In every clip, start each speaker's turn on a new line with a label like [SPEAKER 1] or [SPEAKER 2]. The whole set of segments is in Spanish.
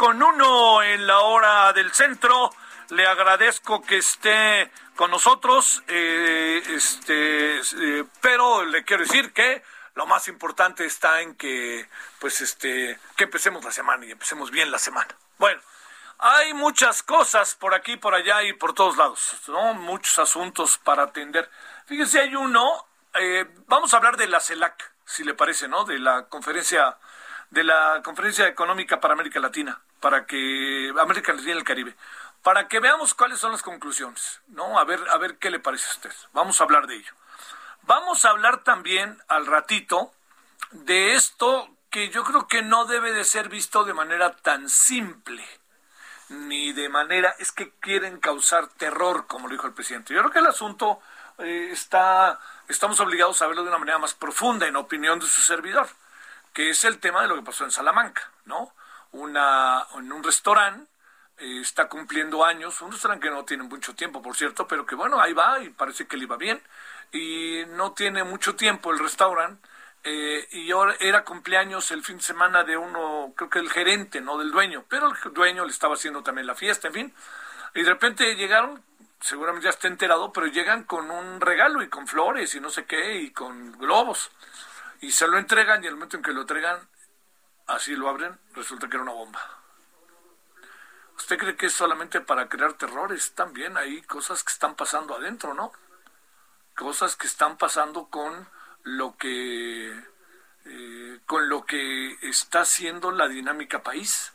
[SPEAKER 1] Con 1 en la hora del centro. Le agradezco que esté con nosotros. eh, este, eh, pero le quiero decir que lo más importante está en que, pues, este, que empecemos la semana y empecemos bien la semana. Bueno. Hay muchas cosas por aquí, por allá y por todos lados, ¿no? Muchos asuntos para atender. Fíjese, hay uno, eh, vamos a hablar de la CELAC, si le parece, ¿no? De la conferencia, de la conferencia económica para América Latina, para que, América Latina y el Caribe, para que veamos cuáles son las conclusiones, ¿no? A ver, a ver qué le parece a usted. Vamos a hablar de ello. Vamos a hablar también al ratito de esto que yo creo que no debe de ser visto de manera tan simple ni de manera es que quieren causar terror, como lo dijo el presidente. Yo creo que el asunto eh, está, estamos obligados a verlo de una manera más profunda, en opinión de su servidor, es el tema de lo que pasó en Salamanca, ¿no? Una, en un restaurante eh, está cumpliendo años, un restaurante que no tiene mucho tiempo, por cierto, pero que bueno, ahí va y parece que le iba bien, y no tiene mucho tiempo el restaurante, eh, y ahora era cumpleaños el fin de semana de uno, creo que el gerente, no del dueño, pero el dueño le estaba haciendo también la fiesta, en fin. Y de repente llegaron, seguramente ya está enterado, pero llegan con un regalo y con flores y no sé qué, y con globos. Y se lo entregan y el momento en que lo entregan, así lo abren, resulta que era una bomba. ¿Usted cree que es solamente para crear terrores? También hay cosas que están pasando adentro, ¿no? Cosas que están pasando con lo que eh, con lo que está haciendo la dinámica país.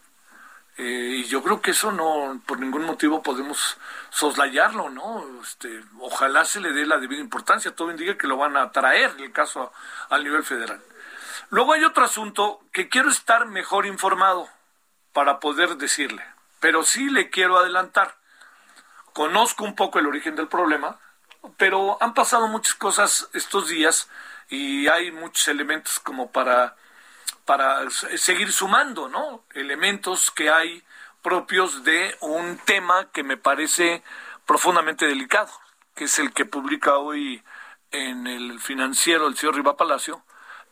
[SPEAKER 1] Eh, y yo creo que eso no, por ningún motivo podemos soslayarlo, ¿no? Este, ojalá se le dé la debida importancia. Todo indica que lo van a traer, el caso al nivel federal. Luego hay otro asunto que quiero estar mejor informado para poder decirle, pero sí le quiero adelantar. Conozco un poco el origen del problema, pero han pasado muchas cosas estos días y hay muchos elementos como para, para seguir sumando, ¿no? Elementos que hay propios de un tema que me parece profundamente delicado, que es el que publica hoy en el financiero el señor Riva Palacio,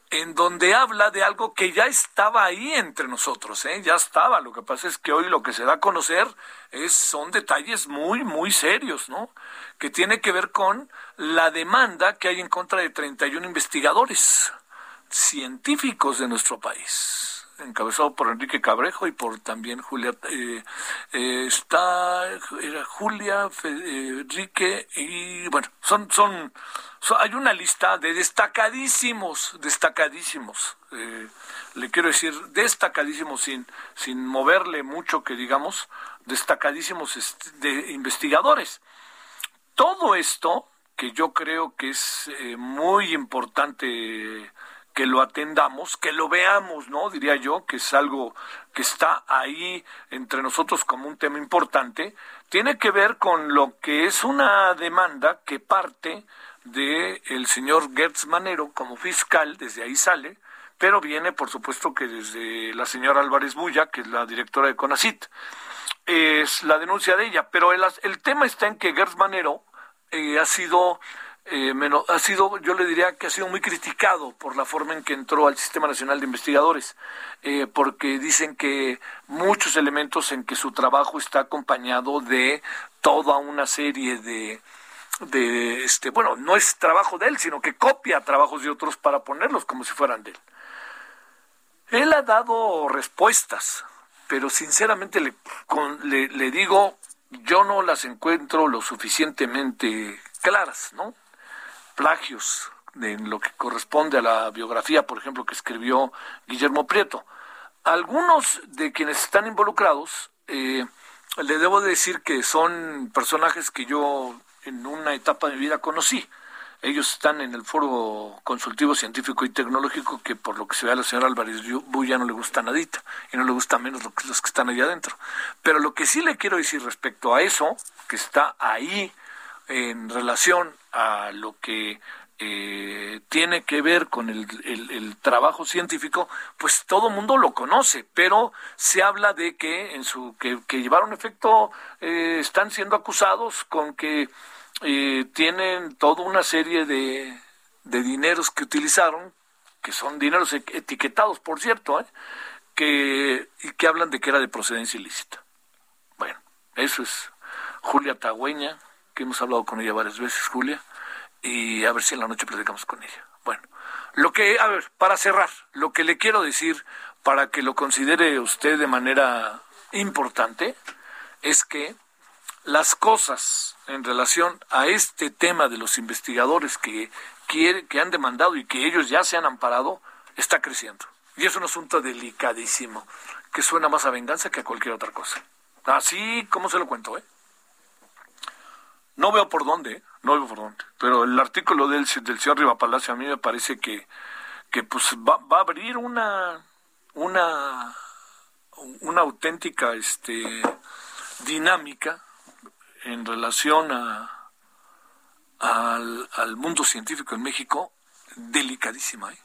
[SPEAKER 1] en donde habla de algo que ya estaba ahí entre nosotros, ¿eh? ya estaba. Lo que pasa es que hoy lo que se da a conocer es, son detalles muy, muy serios, ¿no? Que tiene que ver con la demanda que hay en contra de 31 investigadores científicos de nuestro país. encabezado por Enrique Cabrejo y por también Julia. Eh, eh, está era Julia, Enrique y bueno, son, son, hay una lista de destacadísimos, destacadísimos. le quiero decir destacadísimos sin, sin moverle mucho que digamos, destacadísimos este, de investigadores. Todo esto que yo creo que es muy importante que lo atendamos, que lo veamos, ¿no? Diría yo, que es algo que está ahí entre nosotros como un tema importante, tiene que ver con lo que es una demanda que parte el señor Gertz Manero como fiscal, desde ahí sale, pero viene, por supuesto, que desde la señora Álvarez Bulla, que es la directora de CONACIT. Es la denuncia de ella, pero el, el tema está en que Gertz Manero eh, ha sido eh, ha sido, yo le diría que ha sido muy criticado por la forma en que entró al Sistema Nacional de Investigadores, eh, porque dicen que muchos elementos en que su trabajo está acompañado de toda una serie de, de este, bueno, no es trabajo de él, sino que copia trabajos de otros para ponerlos como si fueran de él. Él ha dado respuestas, pero sinceramente le, le, le digo, yo no las encuentro lo suficientemente claras, ¿no? Plagios en lo que corresponde a la biografía, por ejemplo, que escribió Guillermo Prieto. Algunos de quienes están involucrados, eh, le debo decir que son personajes que yo en una etapa de mi vida conocí. Ellos están en el foro consultivo científico y tecnológico que por lo que se ve a la señora Álvarez Buya no le gusta nadita y no le gusta menos los que están allá adentro. Pero lo que sí le quiero decir respecto a eso, que está ahí en relación a lo que eh, tiene que ver con el, el, trabajo científico, pues todo mundo lo conoce, pero se habla de que en su que, llevaron efecto eh, están siendo acusados con que eh, tienen toda una serie de, de dineros que utilizaron, que son dineros e, etiquetados, por cierto, que y que hablan de que era de procedencia ilícita. Bueno, eso es Julia Tagüeña, que hemos hablado con ella varias veces, Julia, y a ver si en la noche platicamos con ella. Bueno, lo que, a ver, para cerrar, lo que le quiero decir para que lo considere usted de manera importante es que las cosas en relación a este tema de los investigadores que, quiere, que han demandado y que ellos ya se han amparado, está creciendo. Y es un asunto delicadísimo, que suena más a venganza que a cualquier otra cosa. Así como se lo cuento, ¿eh? No veo por dónde, no veo por dónde. Pero el artículo del, del señor Riva Palacio a mí me parece que, que pues va, va a abrir una, una, una auténtica este, dinámica en relación a, al, al mundo científico en México delicadísima, ¿eh?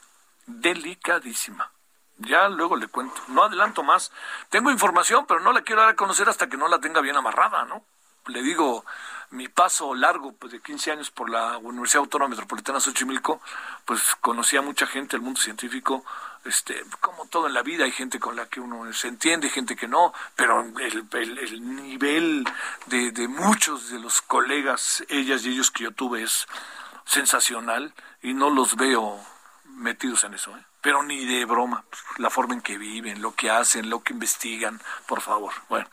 [SPEAKER 1] delicadísima. Ya luego le cuento. No adelanto más. Tengo información, pero no la quiero dar a conocer hasta que no la tenga bien amarrada, ¿no? Le digo, mi paso largo pues, de 15 años por la Universidad Autónoma Metropolitana Xochimilco, pues conocí a mucha gente del mundo científico, este, como todo en la vida, hay gente con la que uno se entiende, gente que no, pero el, el, nivel de, de muchos de los colegas, ellas y ellos que yo tuve es sensacional y no los veo metidos en eso, ¿eh? pero ni de broma, la forma en que viven, lo que hacen, lo que investigan, por favor. Bueno,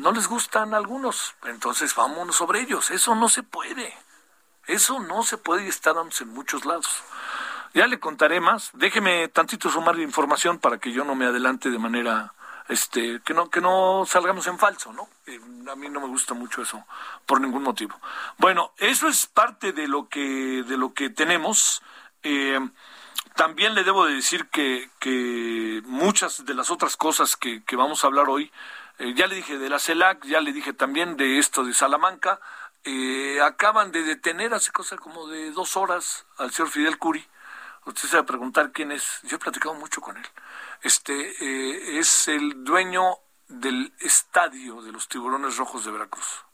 [SPEAKER 1] no les gustan algunos, entonces vámonos sobre ellos. Eso no se puede. Eso no se puede y está en muchos lados. Ya le contaré más. Déjeme tantito sumar información para que yo no me adelante de manera este que no que no salgamos en falso, ¿no? Eh, a mí no me gusta mucho eso por ningún motivo. Bueno, eso es parte de lo que de lo que tenemos. Eh, también le debo de decir que, muchas de las otras cosas que vamos a hablar hoy eh, ya le dije de la CELAC, ya le dije también de esto de Salamanca. Eh, acaban de detener hace cosa como de dos horas al señor Fidel Curi. Usted se va a preguntar quién es. Yo he platicado mucho con él. Este eh, es el dueño del estadio de los Tiburones Rojos de Veracruz.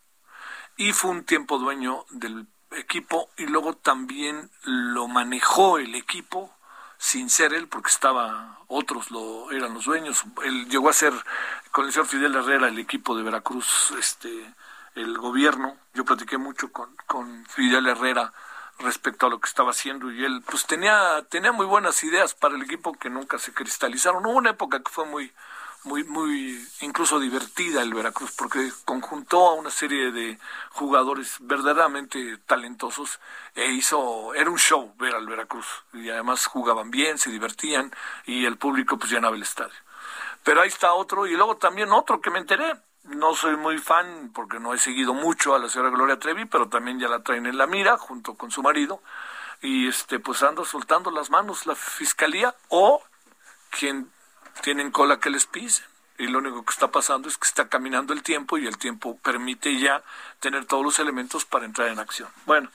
[SPEAKER 1] Y fue un tiempo dueño del equipo y luego también lo manejó el equipo sin ser él, porque estaba, otros lo eran los dueños. Él llegó a ser, con el señor Fidel Herrera, el equipo de Veracruz, este, el gobierno. Yo platiqué mucho con, con Fidel Herrera respecto a lo que estaba haciendo y él pues tenía tenía muy buenas ideas para el equipo que nunca se cristalizaron. Hubo una época que fue muy muy muy incluso divertida el Veracruz porque conjuntó a una serie de jugadores verdaderamente talentosos e hizo era un show ver al Veracruz. Y además jugaban bien, se divertían y el público pues llenaba el estadio. Pero ahí está otro y luego también otro que me enteré, no soy muy fan porque no he seguido mucho a la señora Gloria Trevi, pero también ya la traen en la mira junto con su marido. Y este pues anda soltando las manos la fiscalía o quien tienen cola que les pisen y lo único que está pasando es que está caminando el tiempo y el tiempo permite ya tener todos los elementos para entrar en acción. Bueno,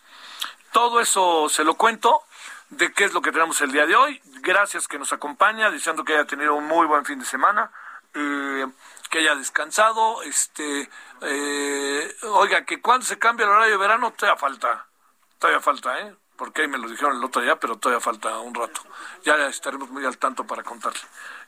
[SPEAKER 1] todo eso se lo cuento de qué es lo que tenemos el día de hoy. Gracias que nos acompaña, deseando que haya tenido un muy buen fin de semana. Eh, que haya descansado, este, eh, oiga, que cuando se cambia el horario de verano todavía falta, todavía falta, ¿eh? Porque ahí me lo dijeron el otro día, pero todavía falta un rato. Ya estaremos muy al tanto para contarle.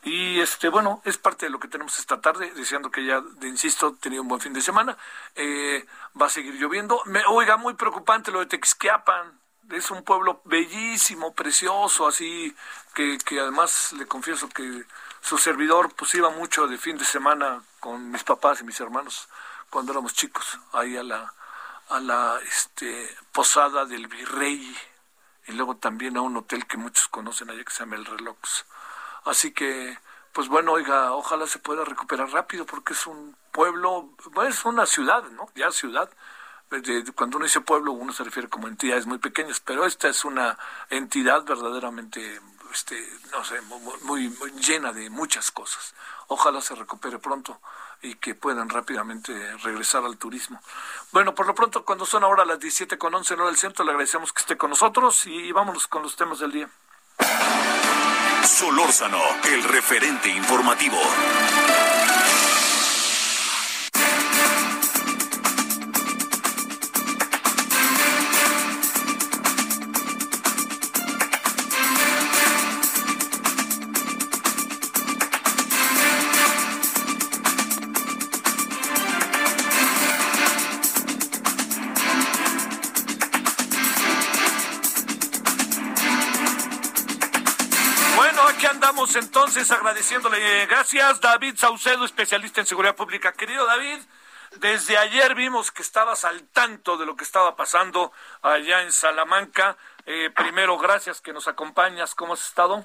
[SPEAKER 1] Y este, bueno, es parte de lo que tenemos esta tarde, deseando que ya, insisto, tenido un buen fin de semana. Eh, va a seguir lloviendo. Me, oiga, muy preocupante lo de Texquiapan. Es un pueblo bellísimo, precioso, así que, que además le confieso que su servidor pues iba mucho de fin de semana con mis papás y mis hermanos cuando éramos chicos, ahí a la, a la este, posada del virrey y luego también a un hotel que muchos conocen allá que se llama El Reloj. Así que, pues bueno, oiga, ojalá se pueda recuperar rápido porque es un pueblo, es una ciudad, ¿no? Ya ciudad. cuando uno dice pueblo, uno se refiere como entidades muy pequeñas, pero esta es una entidad verdaderamente este, no sé, muy, muy, llena de muchas cosas. Ojalá se recupere pronto y que puedan rápidamente regresar al turismo. Bueno, por lo pronto, cuando son ahora las 17 con 11 en hora del centro, le agradecemos que esté con nosotros y vámonos con los temas del día.
[SPEAKER 2] Solórzano, el referente informativo.
[SPEAKER 1] Entonces agradeciéndole, gracias David Saucedo, especialista en seguridad pública. Querido David, desde ayer vimos que estabas al tanto de lo que estaba pasando allá en Salamanca. Eh, primero, gracias que nos acompañas. ¿Cómo has estado?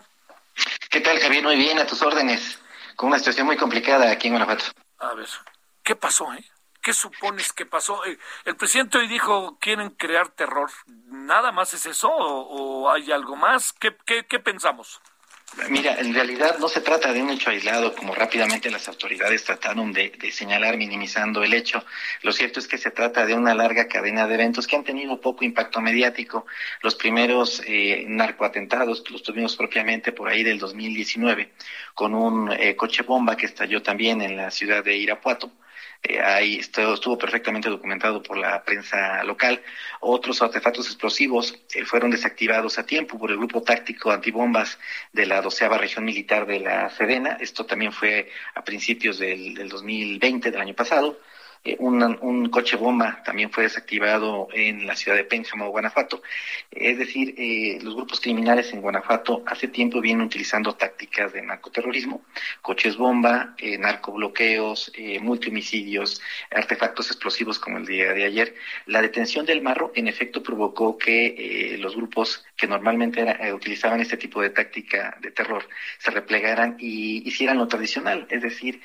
[SPEAKER 3] ¿Qué tal, Javier? Muy bien, a tus órdenes. Con una situación muy complicada aquí en Guanajuato.
[SPEAKER 1] A ver, ¿qué pasó, eh? ¿Qué supones que pasó? Eh, el presidente hoy dijo, quieren crear terror. ¿Nada más es eso o, hay algo más? ¿Qué, qué, qué pensamos?
[SPEAKER 3] Mira, en realidad no se trata de un hecho aislado, como rápidamente las autoridades trataron de, señalar minimizando el hecho. Lo cierto es que se trata de una larga cadena de eventos que han tenido poco impacto mediático. Los primeros eh, narcoatentados los tuvimos propiamente por ahí del 2019, con un eh, coche bomba que estalló también en la ciudad de Irapuato eh, ahí estuvo, perfectamente documentado por la prensa local. Otros artefactos explosivos eh, fueron desactivados a tiempo por el grupo táctico antibombas de la doceava región militar de la Sedena. Esto también fue a principios del, del 2020, del año pasado. Eh, un, coche bomba también fue desactivado en la ciudad de Pénjamo, Guanajuato. Es decir, eh, los grupos criminales en Guanajuato hace tiempo vienen utilizando tácticas de narcoterrorismo, coches bomba, eh, narcobloqueos, eh, multihomicidios, artefactos explosivos como el día de ayer. La detención del marro, en efecto, provocó que los grupos que normalmente utilizaban este tipo de táctica de terror se replegaran y hicieran lo tradicional, es decir,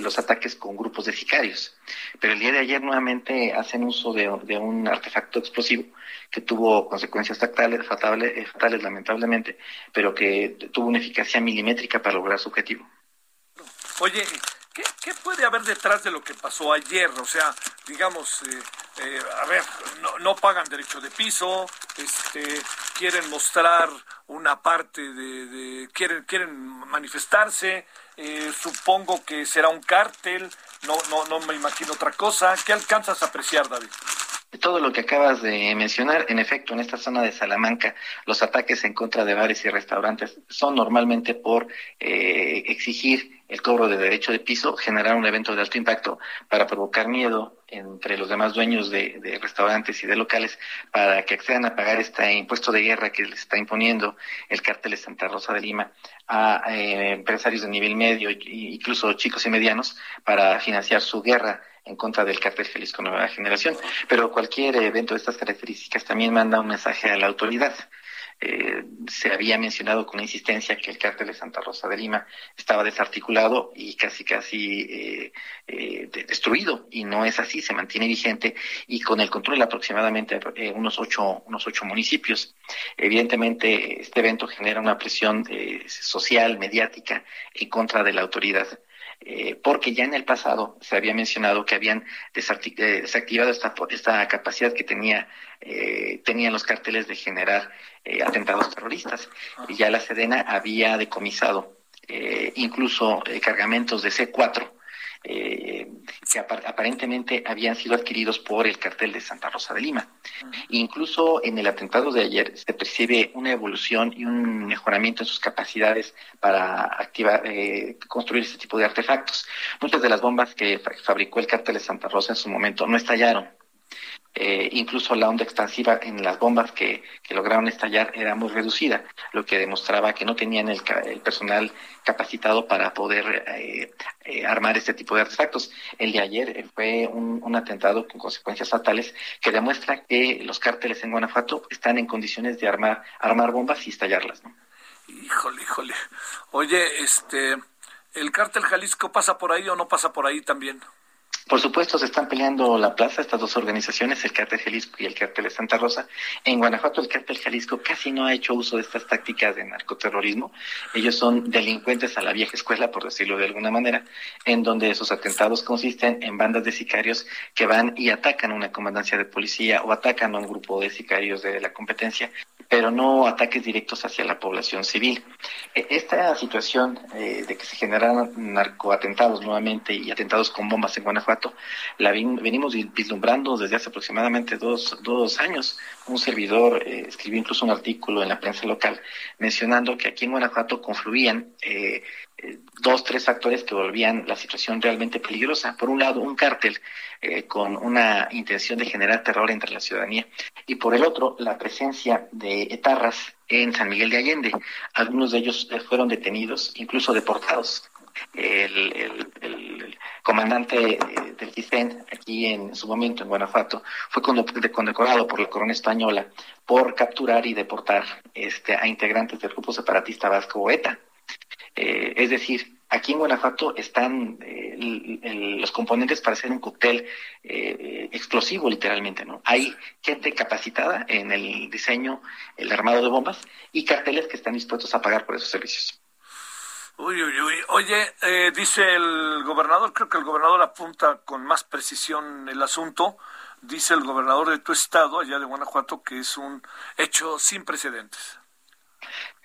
[SPEAKER 3] los ataques con grupos de sicarios. Pero el día de ayer nuevamente hacen uso de, un artefacto explosivo que tuvo consecuencias fatales, fatales, eh, lamentablemente, pero que tuvo una eficacia milimétrica para lograr su objetivo.
[SPEAKER 1] Oye, ¿qué, puede haber detrás de lo que pasó ayer? O sea, digamos, eh, eh, a ver, no, pagan derecho de piso, este, quieren mostrar una parte de, quieren, quieren manifestarse, supongo que será un cártel, no, no, no me imagino otra cosa. ¿Qué alcanzas a apreciar, David?
[SPEAKER 3] todo lo que acabas de mencionar, en efecto, en esta zona de Salamanca, los ataques en contra de bares y restaurantes son normalmente por eh, exigir el cobro de derecho de piso, generar un evento de alto impacto para provocar miedo entre los demás dueños de, restaurantes y de locales para que accedan a pagar este impuesto de guerra que les está imponiendo el cártel de Santa Rosa de Lima a eh, empresarios de nivel medio, incluso chicos y medianos, para financiar su guerra en contra del cártel Jalisco Nueva Generación. Pero cualquier evento de estas características también manda un mensaje a la autoridad. Eh, se había mencionado con insistencia que el cártel de Santa Rosa de Lima estaba desarticulado y casi casi eh, eh, destruido y no es así, se mantiene vigente y con el control de aproximadamente unos ocho unos ocho municipios. Evidentemente este evento genera una presión social, mediática en contra de la autoridad. Porque ya en el pasado se había mencionado que habían desactivado esta, esta capacidad que tenía, tenían los cárteles de generar eh, atentados terroristas. Y ya la Sedena había decomisado eh, incluso eh, cargamentos de C4 que aparentemente habían sido adquiridos por el cartel de Santa Rosa de Lima. Incluso en el atentado de ayer se percibe una evolución y un mejoramiento en sus capacidades para activar, construir este tipo de artefactos. Muchas de las bombas que fabricó el cartel de Santa Rosa en su momento no estallaron eh, incluso la onda expansiva en las bombas que, lograron estallar era muy reducida, lo que demostraba que no tenían el, personal capacitado para poder eh, eh, armar este tipo de artefactos. El de ayer fue un, atentado con consecuencias fatales que demuestra que los cárteles en Guanajuato están en condiciones de armar, armar bombas y estallarlas.
[SPEAKER 1] Híjole, híjole. Oye, este, ¿el cártel Jalisco pasa por ahí o no pasa por ahí también?
[SPEAKER 3] Por supuesto, se están peleando la plaza estas dos organizaciones, el Cártel Jalisco y el Cártel de Santa Rosa. En Guanajuato, el Cártel Jalisco casi no ha hecho uso de estas tácticas de narcoterrorismo. Ellos son delincuentes a la vieja escuela, por decirlo de alguna manera, en donde esos atentados consisten en bandas de sicarios que van y atacan una comandancia de policía o atacan a un grupo de sicarios de la competencia pero no ataques directos hacia la población civil. E, esta situación eh, de que se generaran narcoatentados nuevamente y atentados con bombas en Guanajuato, la venimos vislumbrando desde hace aproximadamente dos, dos años. Un servidor eh, escribió incluso un artículo en la prensa local mencionando que aquí en Guanajuato confluían eh, dos, tres factores que volvían la situación realmente peligrosa. Por un lado, un cártel eh, con una intención de generar terror entre la ciudadanía y por el otro, la presencia de etarras en San Miguel de Allende. Algunos de ellos eh, fueron detenidos, incluso deportados. El, comandante eh, del CISEN, aquí en su momento en Guanajuato, fue condecorado por la corona española por capturar y deportar este, a integrantes del grupo separatista vasco ETA. Eh, es decir, aquí en Guanajuato están eh, los componentes para hacer un cóctel eh, explosivo, literalmente, ¿no? Hay gente capacitada en el diseño, el armado de bombas y carteles que están dispuestos a pagar por esos servicios.
[SPEAKER 1] Uy, uy, uy. Oye, dice el gobernador, creo que el gobernador apunta con más precisión el asunto. Dice el gobernador de tu estado, allá de Guanajuato, que es un hecho sin precedentes.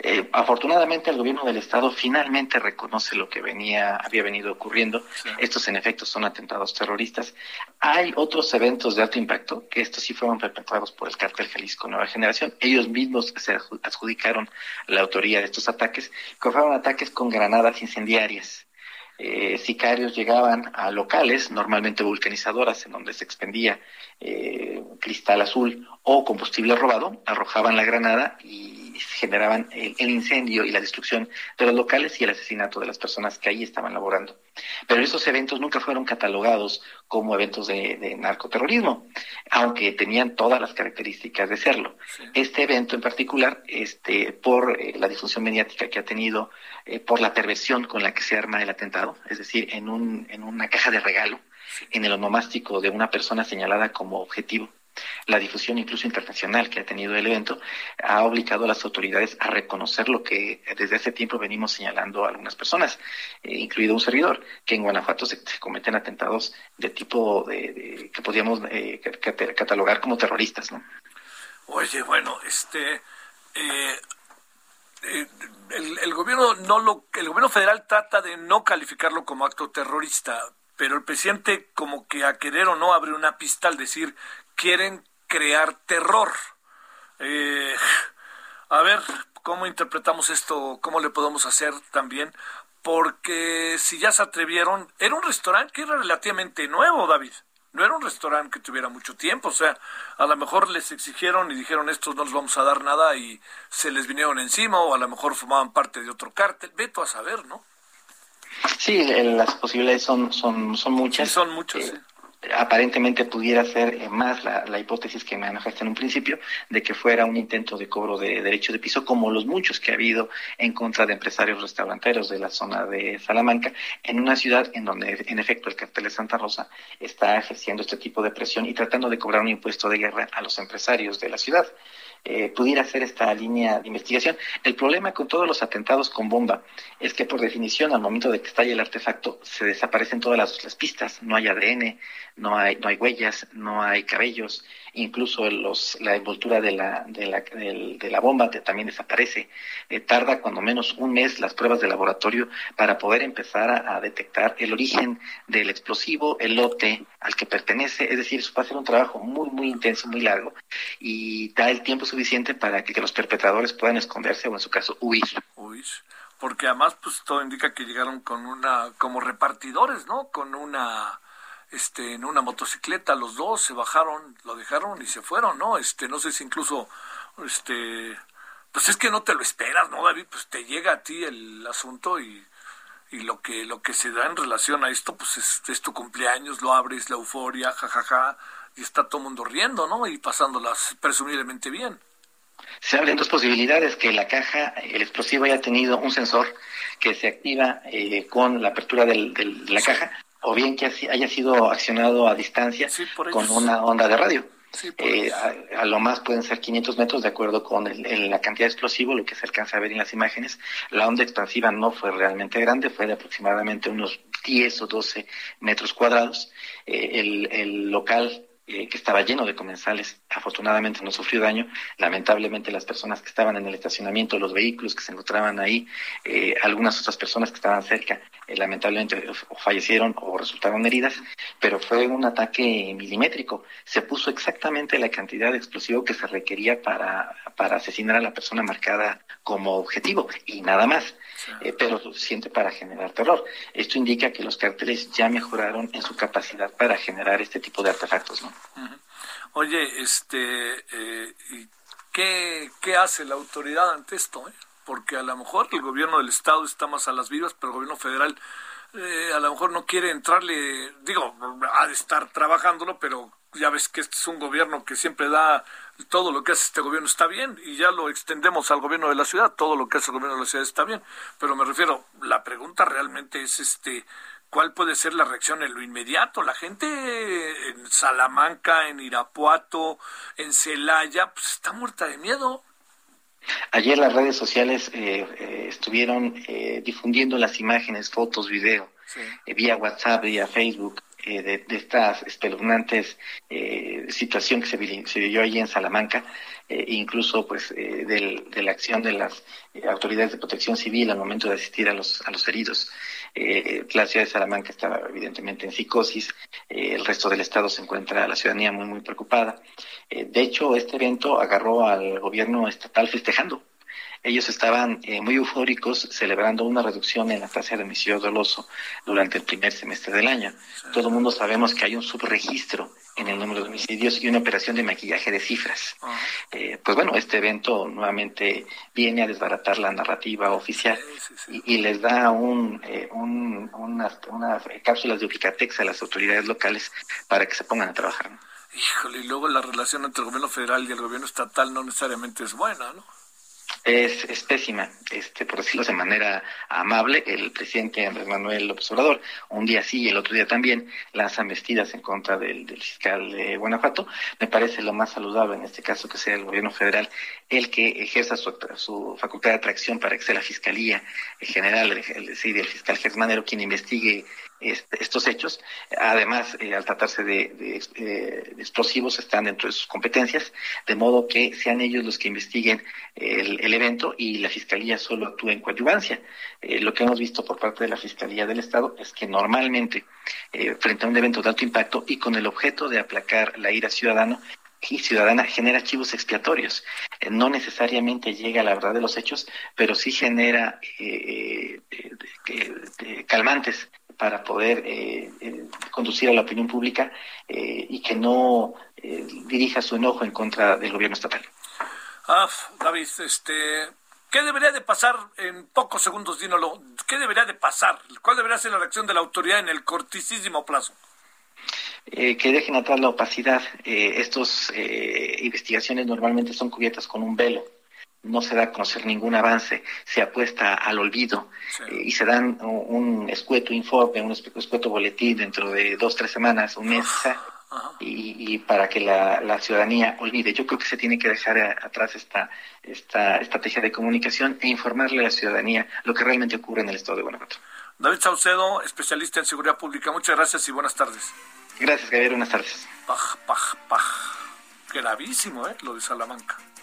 [SPEAKER 3] Eh, afortunadamente el gobierno del estado finalmente reconoce lo que venía había venido ocurriendo. Estos en efecto son atentados terroristas. Hay otros eventos de alto impacto que estos sí fueron perpetrados por el cártel Jalisco Nueva Generación. Ellos mismos se adjudicaron la autoría de estos ataques, que fueron ataques con granadas incendiarias. Eh, sicarios llegaban a locales, normalmente vulcanizadoras, en donde se expendía eh, cristal azul o combustible robado, arrojaban la granada y generaban el, incendio y la destrucción de los locales y el asesinato de las personas que ahí estaban laborando. Pero esos eventos nunca fueron catalogados como eventos de, narcoterrorismo, aunque tenían todas las características de serlo. Este evento en particular, este, por eh, la difusión mediática que ha tenido, por la perversión con la que se arma el atentado, es decir, en, un, en una caja de regalo, en el onomástico de una persona señalada como objetivo, la difusión incluso internacional que ha tenido el evento ha obligado a las autoridades a reconocer lo que desde hace tiempo venimos señalando a algunas personas, eh, incluido un servidor, que en Guanajuato se, cometen atentados de tipo de, que podríamos eh, catalogar como terroristas, ¿no?
[SPEAKER 1] Oye, bueno, este eh, el, el, gobierno no lo el gobierno federal trata de no calificarlo como acto terrorista pero el presidente como que a querer o no abre una pista al decir quieren crear terror. Eh, a ver, ¿cómo interpretamos esto? ¿Cómo le podemos hacer también? Porque si ya se atrevieron, era un restaurante que era relativamente nuevo, David. No era un restaurante que tuviera mucho tiempo, o sea, a lo mejor les exigieron y dijeron estos no les vamos a dar nada y se les vinieron encima o a lo mejor formaban parte de otro cártel. Veto a saber, ¿no?
[SPEAKER 3] Sí, las posibilidades son, son, son muchas.
[SPEAKER 1] Sí, son muchas,
[SPEAKER 3] eh, aparentemente pudiera ser eh, más la, la, hipótesis que manejaste en un principio de que fuera un intento de cobro de derecho de piso como los muchos que ha habido en contra de empresarios restauranteros de la zona de Salamanca en una ciudad en donde en efecto el cartel de Santa Rosa está ejerciendo este tipo de presión y tratando de cobrar un impuesto de guerra a los empresarios de la ciudad eh, pudiera ser esta línea de investigación. El problema con todos los atentados con bomba es que por definición al momento de que estalle el artefacto se desaparecen todas las, las pistas, no hay ADN, no hay, no hay huellas, no hay cabellos, incluso los, la envoltura de la, de la, de, la bomba también desaparece. Eh, tarda cuando menos un mes las pruebas de laboratorio para poder empezar a, detectar el origen del explosivo, el lote al que pertenece, es decir, eso va a ser un trabajo muy, muy intenso, muy largo y da el tiempo suficiente para que los perpetradores puedan esconderse o en su caso huir.
[SPEAKER 1] Huir porque además pues todo indica que llegaron con una como repartidores, ¿no? Con una este, en una motocicleta, los dos se bajaron, lo dejaron y se fueron, ¿no? Este, no sé si incluso, este, pues es que no te lo esperas, ¿no, David? Pues te llega a ti el asunto y, y lo que, lo que se da en relación a esto, pues es, es tu cumpleaños, lo abres, la euforia, jajaja, y está todo el mundo riendo, ¿no? Y pasándolas presumiblemente bien.
[SPEAKER 3] Se abren dos posibilidades, que la caja, el explosivo haya tenido un sensor que se activa eh, con la apertura del, del, de la caja o bien que haya sido accionado a distancia con una onda de radio. eh, a, lo más pueden ser 500 metros de acuerdo con la cantidad de explosivo, lo que se alcanza a ver en las imágenes. La onda expansiva no fue realmente grande, fue de aproximadamente unos 10 o 12 metros cuadrados. Eh, el, el local eh, que estaba lleno de comensales. Afortunadamente no sufrió daño. Lamentablemente las personas que estaban en el estacionamiento, los vehículos que se encontraban ahí, eh, algunas otras personas que estaban cerca, eh, lamentablemente fallecieron o resultaron heridas, pero fue un ataque milimétrico. Se puso exactamente la cantidad de explosivo que se requería para, para asesinar a la persona marcada como objetivo y nada más. Eh, pero suficiente para generar terror. Esto indica que los cárteles ya mejoraron en su capacidad para generar este tipo de artefactos, ¿no?
[SPEAKER 1] Oye, este, eh, ¿qué, ¿qué hace la autoridad ante esto? Eh? Porque a lo mejor el gobierno del estado está más a las vivas, pero el gobierno federal a lo mejor no quiere entrarle, digo, ha de estar trabajándolo, pero ya ves que este es un gobierno que siempre da todo lo que hace este gobierno está bien y ya lo extendemos al gobierno de la ciudad, todo lo que hace el gobierno de la ciudad está bien, pero me refiero, la pregunta realmente es este ¿Cuál puede ser la reacción en lo inmediato? La gente en Salamanca, en Irapuato, en Celaya, pues está muerta de miedo.
[SPEAKER 3] Ayer las redes sociales eh, eh, estuvieron eh, difundiendo las imágenes, fotos, video, vía WhatsApp, vía Facebook, eh, de, estas espeluznantes eh, situación que se, vivió allí en Salamanca, eh, incluso pues eh, del, de la acción de las eh, autoridades de protección civil al momento de asistir a los, a los heridos. la ciudad de Salamanca estaba evidentemente en psicosis, el resto del estado se encuentra la ciudadanía muy muy preocupada. de hecho, este evento agarró al gobierno estatal festejando ellos estaban eh, muy eufóricos celebrando una reducción en la tasa de homicidio doloso durante el primer semestre del año. Todo el mundo sabemos que hay un subregistro en el número de homicidios y una operación de maquillaje de cifras. Eh, pues bueno, este evento nuevamente viene a desbaratar la narrativa oficial Y, y, les da un, eh, un, unas, unas cápsulas de ubicatex a las autoridades locales para que se pongan a trabajar.
[SPEAKER 1] Híjole, y luego la relación entre el gobierno federal y el gobierno estatal no necesariamente es buena, ¿no?
[SPEAKER 3] Es, es, pésima, este, por decirlo de manera amable, el presidente Andrés Manuel López Obrador, un día sí y el otro día también, lanza vestidas en contra del, del, fiscal de Guanajuato. Me parece lo más saludable en este caso que sea el gobierno federal el que ejerza su, su facultad de atracción para que sea la Fiscalía General, el, el fiscal Germánero quien investigue estos hechos. Además, eh, al tratarse de, eh, explosivos, están dentro de sus competencias, de modo que sean ellos los que investiguen el, evento y la Fiscalía solo actúe en coadyuvancia. Eh, lo que hemos visto por parte de la Fiscalía del Estado es que normalmente, frente a un evento de alto impacto y con el objeto de aplacar la ira ciudadana, y ciudadana genera archivos expiatorios. no necesariamente llega a la verdad de los hechos, pero sí genera calmantes para poder eh, eh, conducir a la opinión pública eh, y que no dirija su enojo en contra del gobierno estatal.
[SPEAKER 1] Ah, David, este, ¿qué debería de pasar en pocos segundos, dínolo? ¿Qué debería de pasar? ¿Cuál debería ser la reacción de la autoridad en el cortísimo plazo?
[SPEAKER 3] que dejen atrás la opacidad. Estas investigaciones normalmente son cubiertas con un velo no se da a conocer ningún avance, se apuesta al olvido eh, y se dan un, escueto informe, un escueto boletín dentro de dos, tres semanas, un mes, y, para que la, ciudadanía olvide. Yo creo que se tiene que dejar atrás esta, esta estrategia de comunicación e informarle a la ciudadanía lo que realmente ocurre en el estado de Guanajuato.
[SPEAKER 1] David Saucedo, especialista en seguridad pública, muchas gracias y buenas tardes.
[SPEAKER 3] Gracias, Javier, buenas tardes.
[SPEAKER 1] Paj, paj, paj. Gravísimo, ¿eh? Lo de Salamanca.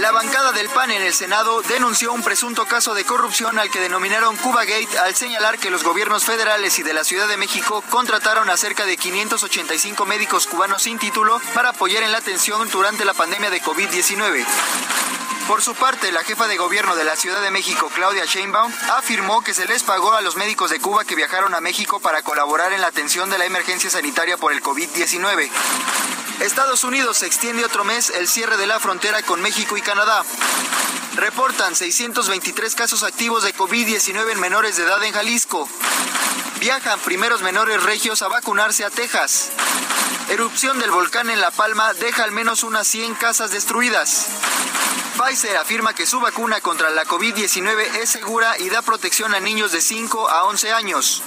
[SPEAKER 4] La bancada del PAN en el Senado denunció un presunto caso de corrupción al que denominaron Cuba Gate al señalar que los gobiernos federales y de la Ciudad de México contrataron a cerca de 585 médicos cubanos sin título para apoyar en la atención durante la pandemia de COVID-19. Por su parte, la jefa de gobierno de la Ciudad de México, Claudia Sheinbaum, afirmó que se les pagó a los médicos de Cuba que viajaron a México para colaborar en la atención de la emergencia sanitaria por el COVID-19. Estados Unidos extiende otro mes el cierre de la frontera con México y Canadá. Reportan 623 casos activos de COVID-19 en menores de edad en Jalisco. Viajan primeros menores regios a vacunarse a Texas. Erupción del volcán en La Palma deja al menos unas 100 casas destruidas. Pfizer afirma que su vacuna contra la COVID-19 es segura y da protección a niños de 5 a 11 años.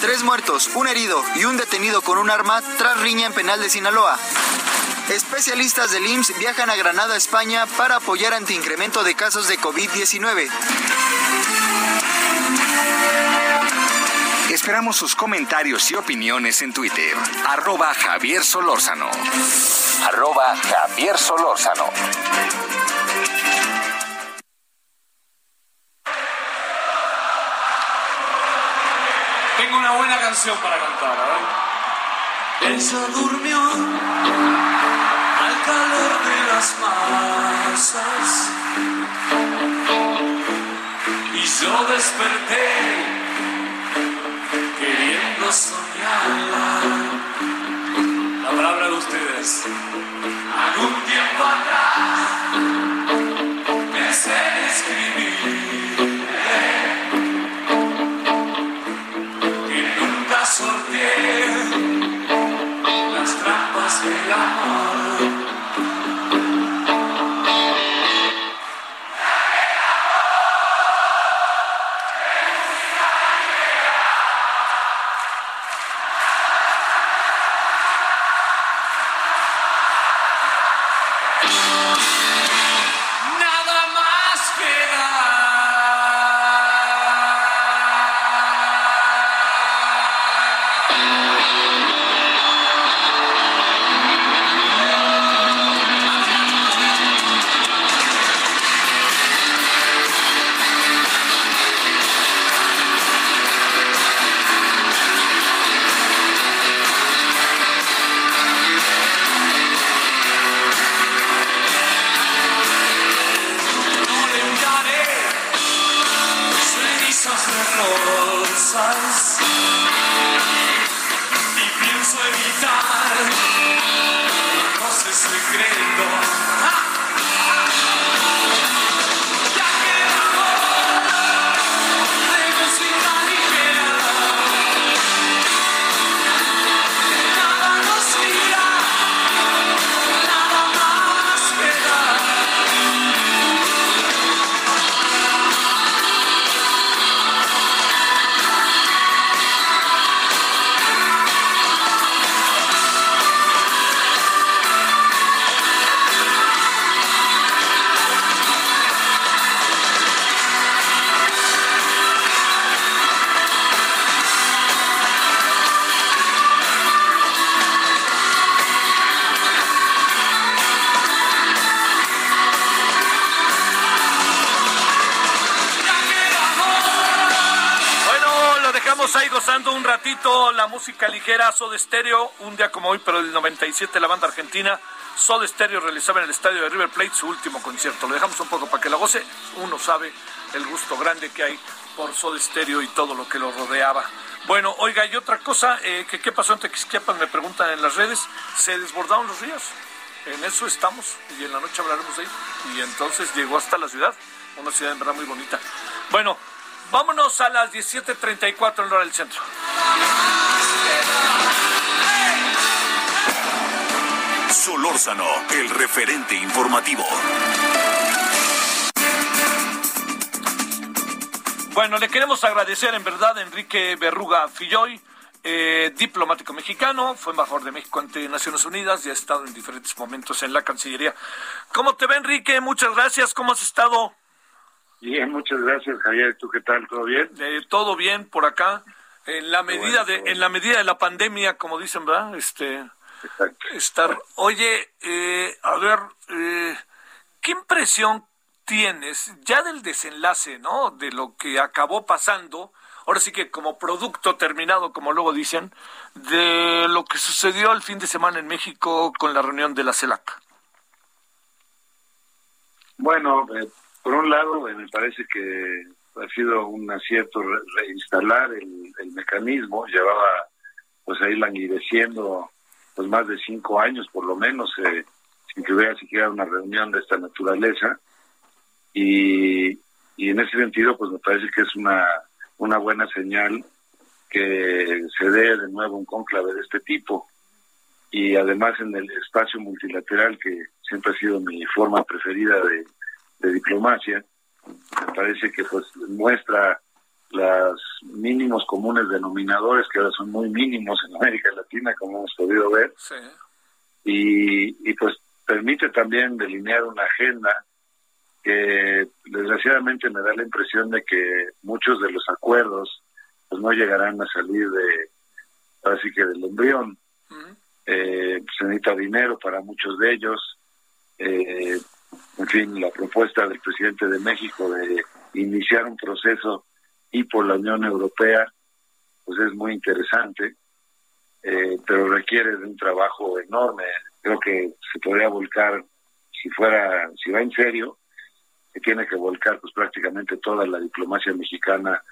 [SPEAKER 4] Tres muertos, un herido y un detenido con un arma tras riña en penal de Sinaloa. Especialistas del IMSS viajan a Granada, España, para apoyar ante incremento de casos de COVID-19.
[SPEAKER 5] Esperamos sus comentarios y opiniones en Twitter. Arroba Javier Solórzano. Arroba Javier Solórzano.
[SPEAKER 1] Tengo una buena canción para cantar, a ver.
[SPEAKER 6] Ella durmió calor de las masas y yo desperté queriendo soñarla. La palabra de ustedes. Algún tiempo atrás
[SPEAKER 1] la música ligera Soda Stereo, un día como hoy, pero el 97 la banda argentina Soda Stereo realizaba en el estadio de River Plate su último concierto. Lo dejamos un poco para que la goce. Uno sabe el gusto grande que hay por Soda Stereo y todo lo que lo rodeaba. Bueno, oiga, y otra cosa, eh, que qué pasó en Tequisquiapan, me preguntan en las redes, se desbordaron los ríos. En eso estamos y en la noche hablaremos de ello. Y entonces llegó hasta la ciudad, una ciudad en verdad muy bonita. Bueno, vámonos a las 17.34 en hora del centro.
[SPEAKER 2] Solórzano, el referente informativo.
[SPEAKER 1] Bueno, le queremos agradecer en verdad a Enrique Berruga Filloy, eh, diplomático mexicano, fue embajador de México ante Naciones Unidas y ha estado en diferentes momentos en la Cancillería. ¿Cómo te va, Enrique? Muchas gracias. ¿Cómo has estado?
[SPEAKER 7] Bien, muchas gracias, Javier. ¿Tú qué tal? ¿Todo bien?
[SPEAKER 1] Eh, todo bien por acá. En la medida de, en la medida de la pandemia, como dicen, ¿verdad? Este,
[SPEAKER 7] Exacto.
[SPEAKER 1] estar. Oye, eh, a ver, eh, ¿qué impresión tienes ya del desenlace, ¿no? De lo que acabó pasando, ahora sí que como producto terminado, como luego dicen, de lo que sucedió el fin de semana en México con la reunión de la CELAC.
[SPEAKER 7] Bueno, eh, por un lado, eh, me parece que ha sido un acierto re- reinstalar el, el mecanismo. Llevaba, pues ahí languideciendo, pues más de cinco años, por lo menos, eh, sin que hubiera siquiera una reunión de esta naturaleza. Y, y en ese sentido, pues me parece que es una, una buena señal que se dé de nuevo un cónclave de este tipo. Y además en el espacio multilateral, que siempre ha sido mi forma preferida de, de diplomacia, me parece que pues muestra los mínimos comunes denominadores que ahora son muy mínimos en América Latina, como hemos podido ver,
[SPEAKER 1] Sí.
[SPEAKER 7] y, y pues permite también delinear una agenda que desgraciadamente me da la impresión de que muchos de los acuerdos pues no llegarán a salir de así que del embrión. Eh, se necesita dinero para muchos de ellos. Eh, en fin la propuesta del presidente de México de iniciar un proceso y por la Unión Europea pues es muy interesante eh, pero requiere de un trabajo enorme creo que se podría volcar si fuera si va en serio que tiene que volcar pues prácticamente toda la diplomacia mexicana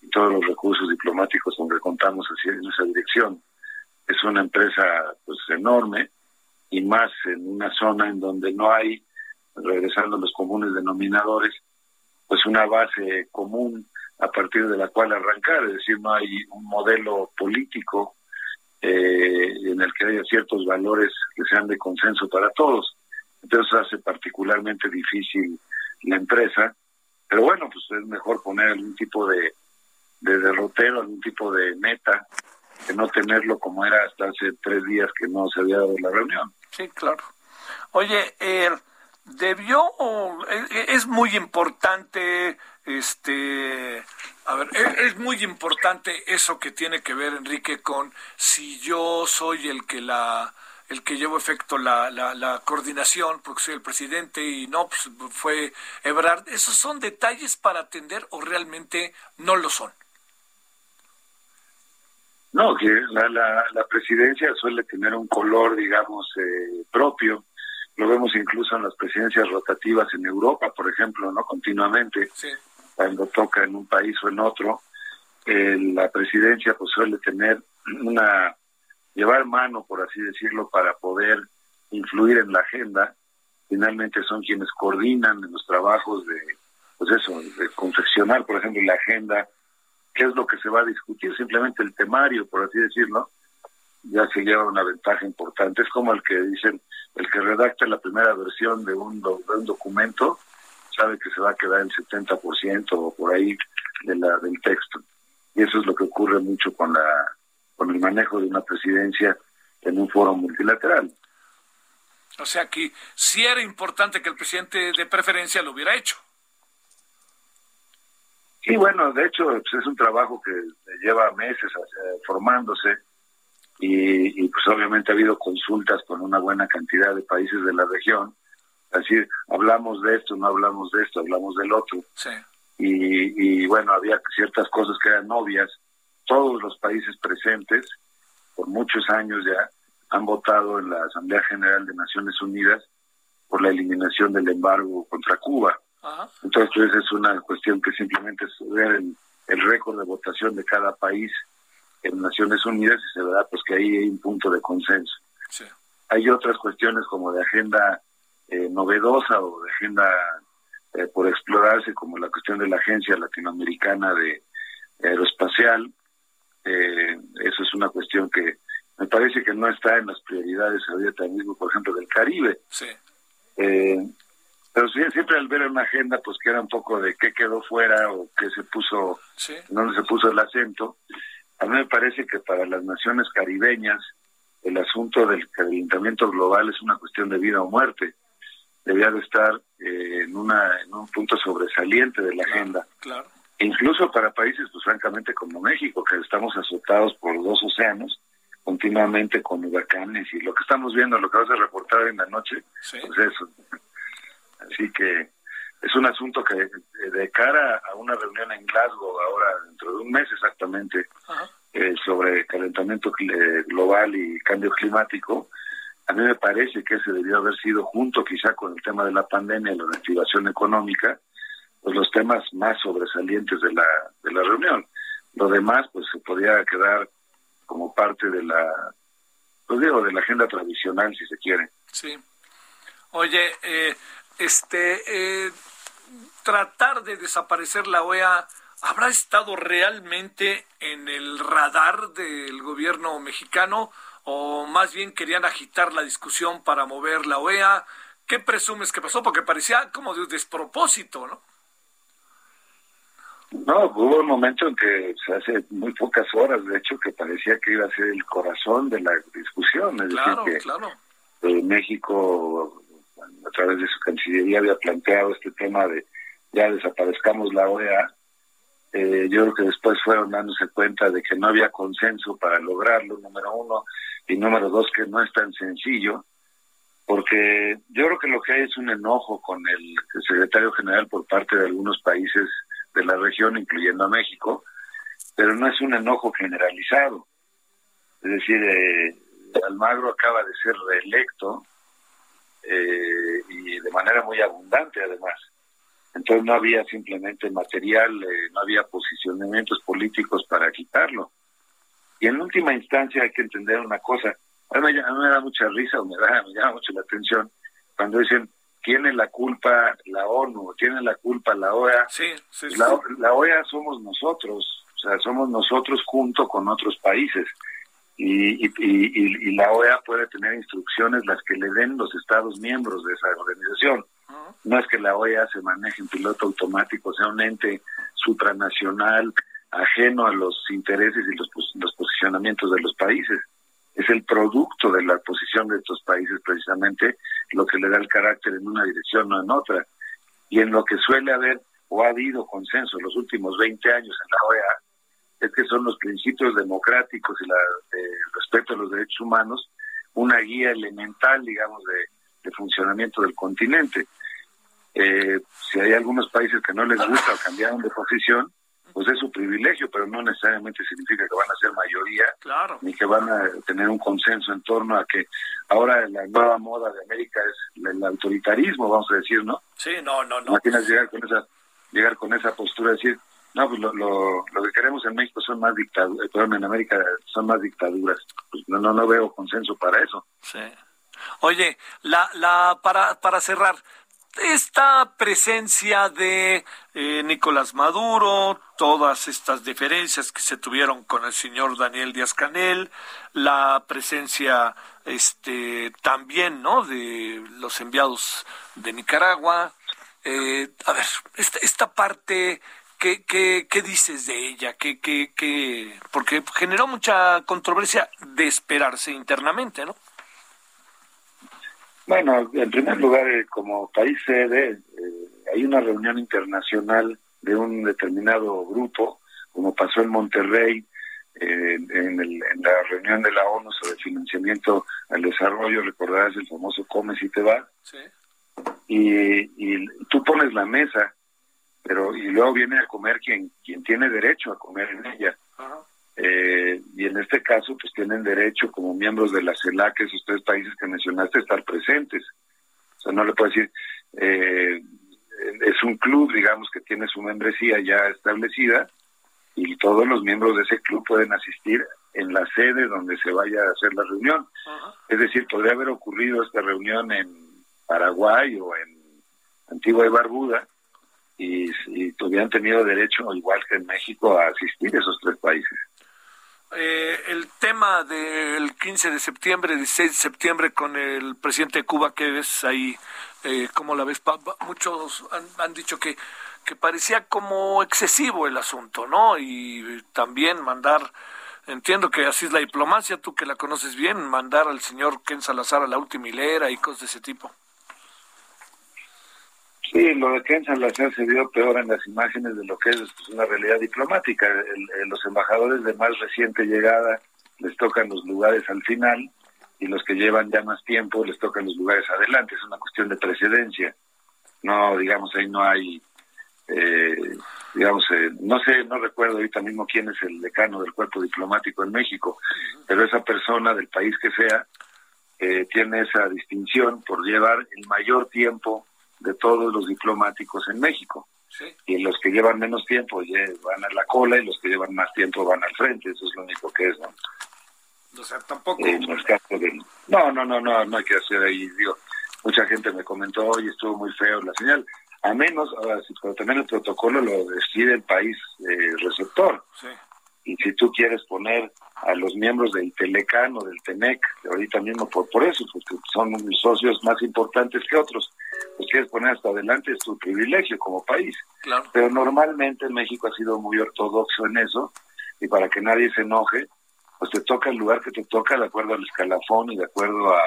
[SPEAKER 7] y todos los recursos diplomáticos con que contamos así en esa dirección. Es una empresa pues enorme y más en una zona en donde no hay, regresando a los comunes denominadores, pues una base común a partir de la cual arrancar, es decir, no hay un modelo político eh, en el que haya ciertos valores que sean de consenso para todos. Entonces hace particularmente difícil la empresa, pero bueno, pues es mejor poner algún tipo de, de derrotero, algún tipo de meta, que no tenerlo como era hasta hace tres días que no se había dado la reunión.
[SPEAKER 1] Sí, claro. Oye, eh, debió, es, es muy importante, este, a ver, es, es muy importante eso que tiene que ver, Enrique, con si yo soy el que la, el que llevo efecto la, la, la coordinación, porque soy el presidente y no, pues fue Ebrard. ¿Esos son detalles para atender o realmente no lo son?
[SPEAKER 7] No, que la, la, la presidencia suele tener un color, digamos, eh, propio. Lo vemos incluso en las presidencias rotativas en Europa, por ejemplo, ¿no? Continuamente,
[SPEAKER 1] Sí.
[SPEAKER 7] cuando toca en un país o en otro, eh, la presidencia pues suele tener una, llevar mano, por así decirlo, para poder influir en la agenda. Finalmente son quienes coordinan en los trabajos de, pues eso, de confeccionar, por ejemplo, la agenda qué es lo que se va a discutir, simplemente el temario, por así decirlo, ya se lleva una ventaja importante. Es como el que dicen, el que redacta la primera versión de un, do- de un documento, sabe que se va a quedar el 70% o por ahí de la, del texto. Y eso es lo que ocurre mucho con, la, con el manejo de una presidencia en un foro multilateral.
[SPEAKER 1] O sea que sí era importante que el presidente de preferencia lo hubiera hecho.
[SPEAKER 7] Sí, bueno, de hecho pues, es un trabajo que lleva meses eh, formándose y, y, pues obviamente ha habido consultas con una buena cantidad de países de la región. Así, hablamos de esto, no hablamos de esto, hablamos del otro.
[SPEAKER 1] Sí.
[SPEAKER 7] Y, y bueno, había ciertas cosas que eran obvias todos los países presentes, por muchos años ya, han votado en la Asamblea General de Naciones Unidas por la eliminación del embargo contra Cuba. Entonces, pues, es una cuestión que simplemente es ver el, el récord de votación de cada país en Naciones Unidas y se verá pues que ahí hay un punto de consenso. Hay otras cuestiones como de agenda eh, novedosa o de agenda eh, por explorarse, como la cuestión de la Agencia Latinoamericana de Aeroespacial. Eh, eso es una cuestión que me parece que no está en las prioridades ahorita mismo, por ejemplo, del Caribe.
[SPEAKER 1] Sí.
[SPEAKER 7] Eh, pero sí, siempre al ver una agenda, pues que era un poco de qué quedó fuera o qué se puso, dónde se puso el acento. A mí me parece que para las naciones caribeñas el asunto del calentamiento global es una cuestión de vida o muerte. Debía de estar eh, en, una, en un punto sobresaliente de la agenda.
[SPEAKER 1] Claro.
[SPEAKER 7] incluso para países, pues francamente, como México, que estamos azotados por dos océanos, continuamente con huracanes y lo que estamos viendo, lo que vas a reportar en la noche, pues eso. Así que es un asunto que de cara a una reunión en Glasgow ahora dentro de un mes exactamente eh, sobre calentamiento global y cambio climático, a mí me parece que ese debió haber sido junto quizá con el tema de la pandemia y la reactivación económica, pues los temas más sobresalientes de la, de la reunión. Lo demás pues se podía quedar como parte de la, pues digo, de la agenda tradicional, si se quiere.
[SPEAKER 1] Sí. Oye, eh, este, eh, tratar de desaparecer la OEA, ¿habrá estado realmente en el radar del gobierno mexicano o más bien querían agitar la discusión para mover la OEA? ¿Qué presumes que pasó? Porque parecía como de un despropósito, ¿no?
[SPEAKER 7] No, hubo un momento en que hace muy pocas horas, de hecho, que parecía que iba a ser el corazón de la discusión. Es
[SPEAKER 1] claro,
[SPEAKER 7] decir, que
[SPEAKER 1] claro.
[SPEAKER 7] Eh, México, a través de su Cancillería, había planteado este tema de ya desaparezcamos la OEA. Eh, yo creo que después fueron dándose cuenta de que no había consenso para lograrlo, número uno, y número dos, que no es tan sencillo, porque yo creo que lo que hay es un enojo con el secretario general por parte de algunos países de la región, incluyendo a México, pero no es un enojo generalizado. Es decir, eh, Almagro acaba de ser reelecto eh, y de manera muy abundante además. Entonces no había simplemente material, eh, no había posicionamientos políticos para quitarlo. Y en última instancia hay que entender una cosa, a mí, me, da mucha risa o me, da, me llama mucho la atención cuando dicen tiene la culpa la ONU, tiene la culpa la OEA.
[SPEAKER 1] Sí, sí,
[SPEAKER 7] La, la, OEA somos nosotros, o sea, somos nosotros junto con otros países. Y, y, y, y, la OEA puede tener instrucciones las que le den los Estados miembros de esa organización. No es que la OEA se maneje en piloto automático, sea un ente supranacional, ajeno a los intereses y los, los posicionamientos de los países es el producto de la posición de estos países precisamente lo que le da el carácter en una dirección o en otra. Y en lo que suele haber o ha habido consenso en los últimos 20 años en la OEA es que son los principios democráticos y la, respeto a los derechos humanos una guía elemental, digamos, de, funcionamiento del continente. Eh, si hay algunos países que no les gusta o cambiaron de posición, pues es su privilegio, pero no necesariamente significa que van a ser mayoría, ni que van a tener un consenso en torno a que ahora la nueva moda de América es el autoritarismo, vamos a decir, ¿no?
[SPEAKER 1] Sí, no, no, no.
[SPEAKER 7] Imaginas llegar con esa, llegar con esa postura, decir, no, pues lo, lo, que queremos en México son más dictaduras, perdón, en América son más dictaduras. Pues no, no, no veo consenso para eso.
[SPEAKER 1] Sí. Oye, la, la, para, para cerrar, esta presencia de eh, Nicolás Maduro, todas estas diferencias que se tuvieron con el señor Daniel Díaz Canel, la presencia este también, ¿no? de los enviados de Nicaragua. Eh, a ver, esta, esta parte ¿Qué, qué, qué dices de ella? ¿Qué, qué, qué? Porque generó mucha controversia de esperarse internamente, ¿no?
[SPEAKER 7] Bueno, en primer lugar, eh, como país sede, eh, hay una reunión internacional de un determinado grupo, como pasó en Monterrey, eh, en, la reunión de la ONU sobre financiamiento al desarrollo, recordarás el famoso Comes y te va.
[SPEAKER 1] Sí.
[SPEAKER 7] Y, tú pones la mesa, pero y luego viene a comer quien quien tiene derecho a comer en ella. Eh, y en este caso, pues tienen derecho como miembros de la CELAC, esos tres países que mencionaste, estar presentes. O sea, no le puedo decir, eh, es un club, digamos, que tiene su membresía ya establecida y todos los miembros de ese club pueden asistir en la sede donde se vaya a hacer la reunión. Es decir, podría haber ocurrido esta reunión en Paraguay o en Antigua y Barbuda y, y hubieran tenido derecho, igual que en México, a asistir a esos tres países.
[SPEAKER 1] Eh, el tema del 15 de septiembre, 16 de septiembre con el presidente de Cuba, ¿qué ves ahí? Eh, ¿Cómo la ves? muchos han, dicho que, que parecía como excesivo el asunto, ¿no? Y también mandar, entiendo que así es la diplomacia, tú que la conoces bien, mandar al señor Ken Salazar a la última hilera y cosas de ese tipo.
[SPEAKER 7] Sí, lo de Ken Salazar se vio peor en las imágenes de lo que es pues, una realidad diplomática. los embajadores de más reciente llegada les tocan los lugares al final y los que llevan ya más tiempo les tocan los lugares adelante. Es una cuestión de precedencia. No, digamos, ahí no hay, eh, digamos, eh, no sé, no recuerdo ahorita mismo quién es el decano del cuerpo diplomático en México, pero esa persona del país que sea eh, tiene esa distinción por llevar el mayor tiempo de todos los diplomáticos en México. Y los que llevan menos tiempo van a la cola y los que llevan más tiempo van al frente. Eso es lo único que es, ¿no?
[SPEAKER 1] O sea, tampoco.
[SPEAKER 7] No, no, no, no, no hay que hacer ahí. Digo, mucha gente me comentó, hoy estuvo muy feo la señal. A menos, ahora sí, pero también el protocolo lo decide el país eh, receptor. Sí. Y si tú quieres poner a los miembros del Telecán o del TENEC, ahorita mismo por, por eso, porque son socios más importantes que otros, pues quieres poner hasta adelante, es tu privilegio como país. Pero normalmente México ha sido muy ortodoxo en eso, y para que nadie se enoje, pues te toca el lugar que te toca de acuerdo al escalafón y de acuerdo a,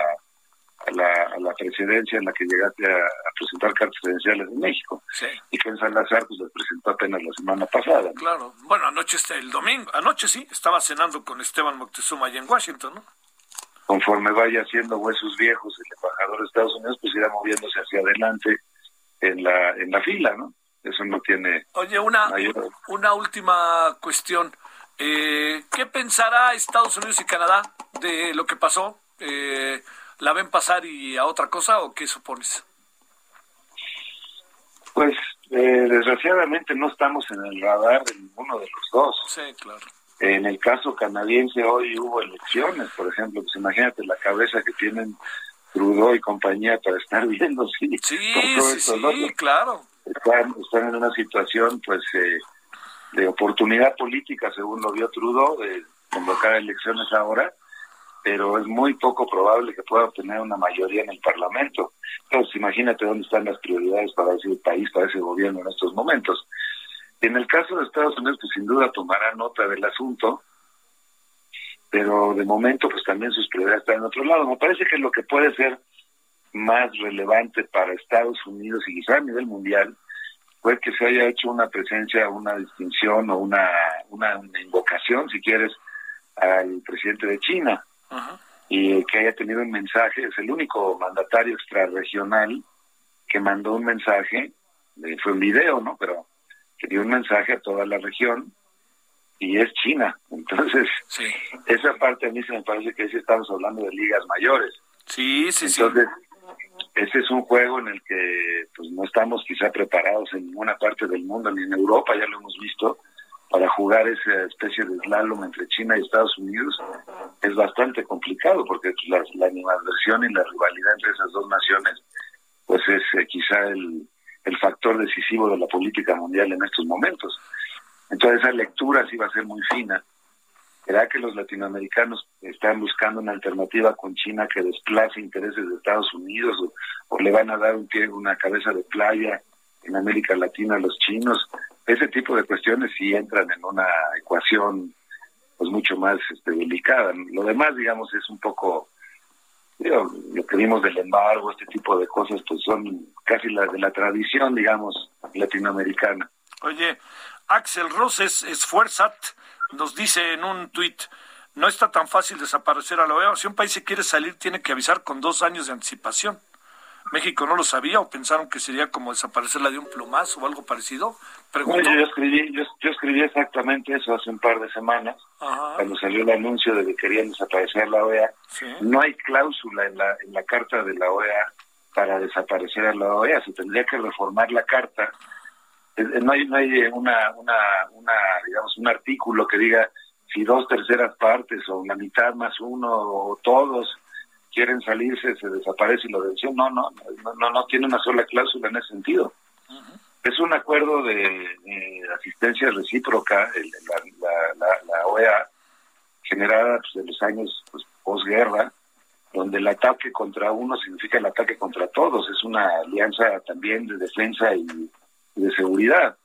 [SPEAKER 7] la, presidencia en la que llegaste a, presentar cartas credenciales en México. Y que en Salazar pues le presentó apenas la semana pasada.
[SPEAKER 1] Claro. Bueno, anoche, está el domingo, anoche sí, estaba cenando con Esteban Moctezuma allá en Washington, ¿no?
[SPEAKER 7] Conforme vaya haciendo huesos viejos el embajador de Estados Unidos, pues irá moviéndose hacia adelante en la, en la fila, ¿no? Eso no tiene...
[SPEAKER 1] Oye, una, una última cuestión. Eh, ¿Qué pensará Estados Unidos y Canadá de lo que pasó? Eh, ¿La ven pasar y a otra cosa o qué supones?
[SPEAKER 7] Pues eh, desgraciadamente no estamos en el radar de ninguno de los dos.
[SPEAKER 1] Sí, claro.
[SPEAKER 7] En el caso canadiense hoy hubo elecciones, por ejemplo, pues imagínate la cabeza que tienen Trudeau y compañía para estar viendo
[SPEAKER 1] sí, sí, sí, claro.
[SPEAKER 7] Están, están en una situación pues eh, de oportunidad política, según lo vio Trudeau, de convocar elecciones ahora, pero es muy poco probable que pueda obtener una mayoría en el Parlamento. Entonces, imagínate dónde están las prioridades para ese país, para ese gobierno en estos momentos. En el caso de Estados Unidos, pues sin duda tomará nota del asunto, pero de momento, pues también sus prioridades están en otro lado. Me parece que lo que puede ser más relevante para Estados Unidos y quizá a nivel mundial fue que se haya hecho una presencia, una distinción o una, una, invocación, si quieres, al presidente de China y que haya tenido un mensaje, es el único mandatario extrarregional que mandó un mensaje, eh, fue un video, ¿no? Pero que dio un mensaje a toda la región y es China. Entonces, esa parte a mí se me parece que sí estamos hablando de ligas mayores.
[SPEAKER 1] Sí, sí,
[SPEAKER 7] Entonces, ese es un juego en el que pues no estamos quizá preparados en ninguna parte del mundo, ni en Europa, ya lo hemos visto, para jugar esa especie de slalom entre China y Estados Unidos es bastante complicado porque la, la y la rivalidad entre esas dos naciones pues es eh, quizá el, el factor decisivo de la política mundial en estos momentos. Entonces esa lectura sí va a ser muy fina. ¿Será que los latinoamericanos están buscando una alternativa con China que desplace intereses de Estados Unidos o, le van a dar un pie, una cabeza de playa en América Latina a los chinos? Ese tipo de cuestiones sí entran en una ecuación pues mucho más este, delicada. Lo demás, digamos, es un poco lo que vimos del embargo, este tipo de cosas, pues son casi las de la tradición, digamos, latinoamericana.
[SPEAKER 1] Oye, Axel Roses Esfuerzat nos dice en un tuit, no está tan fácil desaparecer a la OEA. Si un país se quiere salir, tiene que avisar con dos años de anticipación. México no lo sabía o pensaron que sería como desaparecerla de un plumazo o algo parecido.
[SPEAKER 7] Bueno, yo escribí, yo, escribí exactamente eso hace un par de semanas, cuando salió el anuncio de que querían desaparecer la OEA. No hay cláusula en la, en la carta de la OEA para desaparecer a la OEA, se tendría que reformar la carta. Eh, eh, no hay, no hay una, una, una, digamos, un artículo que diga si dos terceras partes o la mitad más uno o todos quieren salirse, se desaparece y lo decisión. No, no, no, no, tiene una sola cláusula en ese sentido. Es un acuerdo de, asistencia recíproca, la, OEA, generada pues, en los años pues, posguerra, donde el ataque contra uno significa el ataque contra todos. Es una alianza también de defensa y, de seguridad.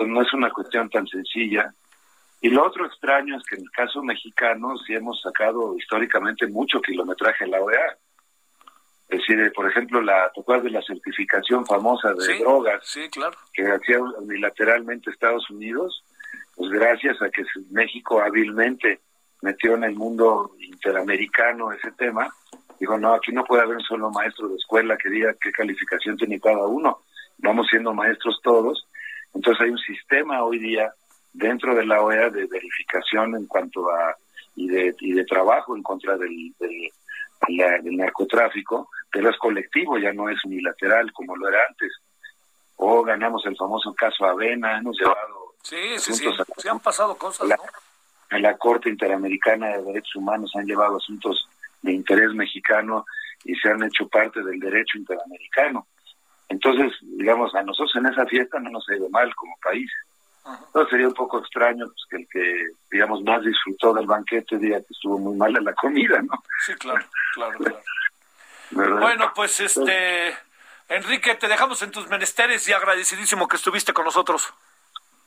[SPEAKER 7] no es una cuestión tan sencilla. Y lo otro extraño es que en el caso mexicano sí hemos sacado históricamente mucho kilometraje en la OEA. Es decir, por ejemplo, la ¿te de la certificación famosa de drogas
[SPEAKER 1] sí, claro.
[SPEAKER 7] que hacía unilateralmente Estados Unidos? Pues gracias a que México hábilmente metió en el mundo interamericano ese tema, dijo, no, aquí no puede haber un solo maestro de escuela que diga qué calificación tiene cada uno, vamos siendo maestros todos. Entonces hay un sistema hoy día dentro de la OEA de verificación en cuanto a y de, y de trabajo en contra del, del, narcotráfico, pero es colectivo, ya no es unilateral como lo era antes. O ganamos el famoso caso Avena, hemos llevado...
[SPEAKER 1] Sí, sí, sí, se han pasado cosas,
[SPEAKER 7] ¿no? En la Corte Interamericana de Derechos Humanos han llevado asuntos de interés mexicano y se han hecho parte del derecho interamericano. Entonces, digamos, a nosotros en esa fiesta no nos ha ido mal como país. Sería un poco extraño pues, que el que, digamos, más disfrutó del banquete diga que estuvo muy mal en la comida, ¿no?
[SPEAKER 1] Sí, claro, claro, claro. bueno, pues este, Enrique, te dejamos en tus menesteres y agradecidísimo que estuviste con nosotros.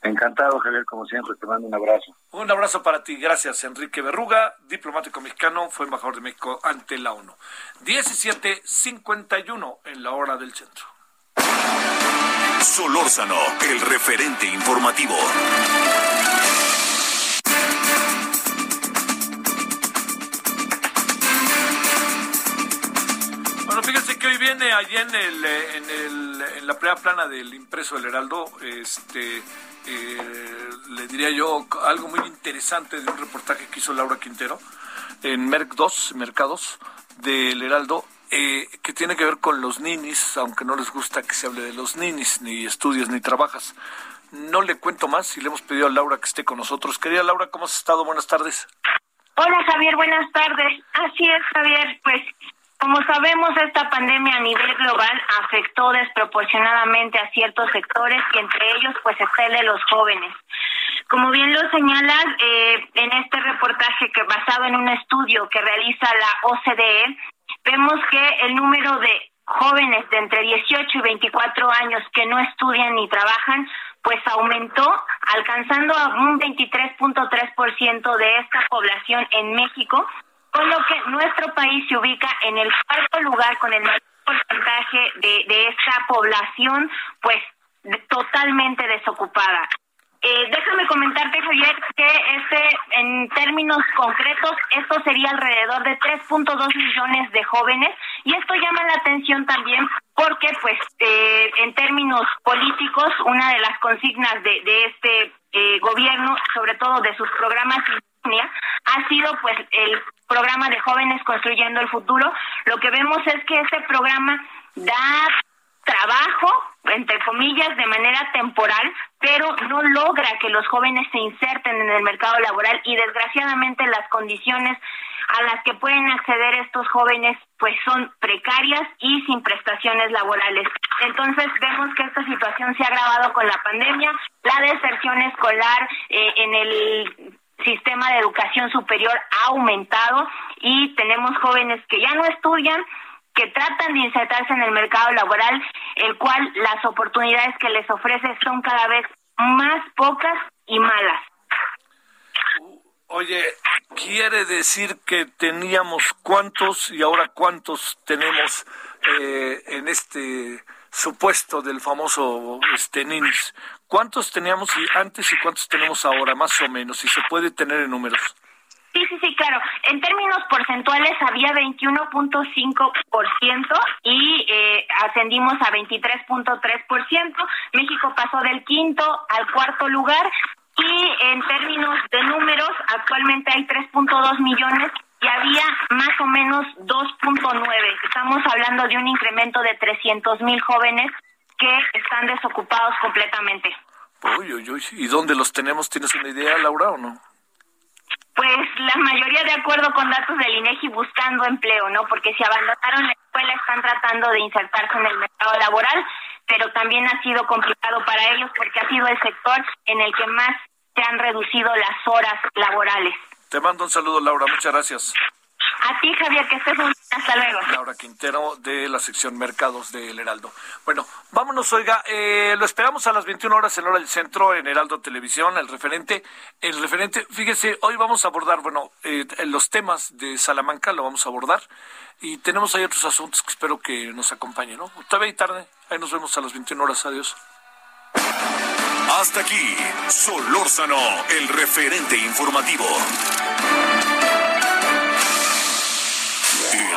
[SPEAKER 7] Encantado, Javier, como siempre, te mando un abrazo.
[SPEAKER 1] Un abrazo para ti, gracias, Enrique Berruga, diplomático mexicano, fue embajador de México ante la ONU. 17.51 en la hora del centro.
[SPEAKER 2] Solórzano, el referente informativo.
[SPEAKER 1] Bueno, fíjense que hoy viene allí en, el, en, el, en la primera plana del impreso del Heraldo, este, eh, le diría yo algo muy interesante de un reportaje que hizo Laura Quintero en Merc 2, Mercados del Heraldo, eh, que tiene que ver con los ninis, aunque no les gusta que se hable de los ninis, ni estudias ni trabajas. No le cuento más y le hemos pedido a Laura que esté con nosotros. Querida Laura, ¿cómo has estado? Buenas tardes.
[SPEAKER 8] Hola Javier, buenas tardes. Así es Javier, pues como sabemos esta pandemia a nivel global afectó desproporcionadamente a ciertos sectores y entre ellos pues está el de los jóvenes. Como bien lo señalas, eh, en este reportaje que basado en un estudio que realiza la OCDE, vemos que el número de jóvenes de entre 18 y 24 años que no estudian ni trabajan, pues aumentó, alcanzando a un 23.3% de esta población en México, con lo que nuestro país se ubica en el cuarto lugar con el mayor porcentaje de, de esta población, pues totalmente desocupada. Eh, déjame comentarte, Javier, que este, en términos concretos, esto sería alrededor de 3.2 millones de jóvenes y esto llama la atención también porque, pues, eh, en términos políticos, una de las consignas de, de este eh, gobierno, sobre todo de sus programas ha sido pues el programa de jóvenes construyendo el futuro. Lo que vemos es que este programa da trabajo, entre comillas, de manera temporal, pero no logra que los jóvenes se inserten en el mercado laboral y desgraciadamente las condiciones a las que pueden acceder estos jóvenes pues son precarias y sin prestaciones laborales. Entonces vemos que esta situación se ha agravado con la pandemia, la deserción escolar eh, en el sistema de educación superior ha aumentado y tenemos jóvenes que ya no estudian, que tratan de insertarse en el mercado laboral, el cual las oportunidades que les ofrece son cada vez más pocas y malas.
[SPEAKER 1] Oye, quiere decir que teníamos cuántos y ahora cuántos tenemos eh, en este supuesto del famoso este, ¿Cuántos teníamos antes y cuántos tenemos ahora, más o menos? Si se puede tener en números.
[SPEAKER 8] Sí, sí, sí, claro. En términos porcentuales había 21.5% y eh, ascendimos a 23.3%. México pasó del quinto al cuarto lugar y en términos de números actualmente hay 3.2 millones y había más o menos 2.9. Estamos hablando de un incremento de 300 mil jóvenes que están desocupados completamente.
[SPEAKER 1] Uy, uy, uy. ¿Y dónde los tenemos? ¿Tienes una idea, Laura, o no?
[SPEAKER 8] Pues la mayoría de acuerdo con datos del INEGI buscando empleo, ¿no? Porque si abandonaron la escuela están tratando de insertarse en el mercado laboral, pero también ha sido complicado para ellos porque ha sido el sector en el que más se han reducido las horas laborales.
[SPEAKER 1] Te mando un saludo, Laura. Muchas gracias.
[SPEAKER 8] A ti, Javier, que estés muy bien. Hasta luego.
[SPEAKER 1] Laura Quintero de la sección Mercados del Heraldo. Bueno, vámonos, oiga, eh, lo esperamos a las 21 horas en hora del centro en Heraldo Televisión, el referente. El referente, fíjese, hoy vamos a abordar, bueno, eh, los temas de Salamanca lo vamos a abordar y tenemos ahí otros asuntos que espero que nos acompañen, ¿no? Todavía hay tarde, ahí nos vemos a las 21 horas, adiós.
[SPEAKER 2] Hasta aquí, Solórzano, el referente informativo.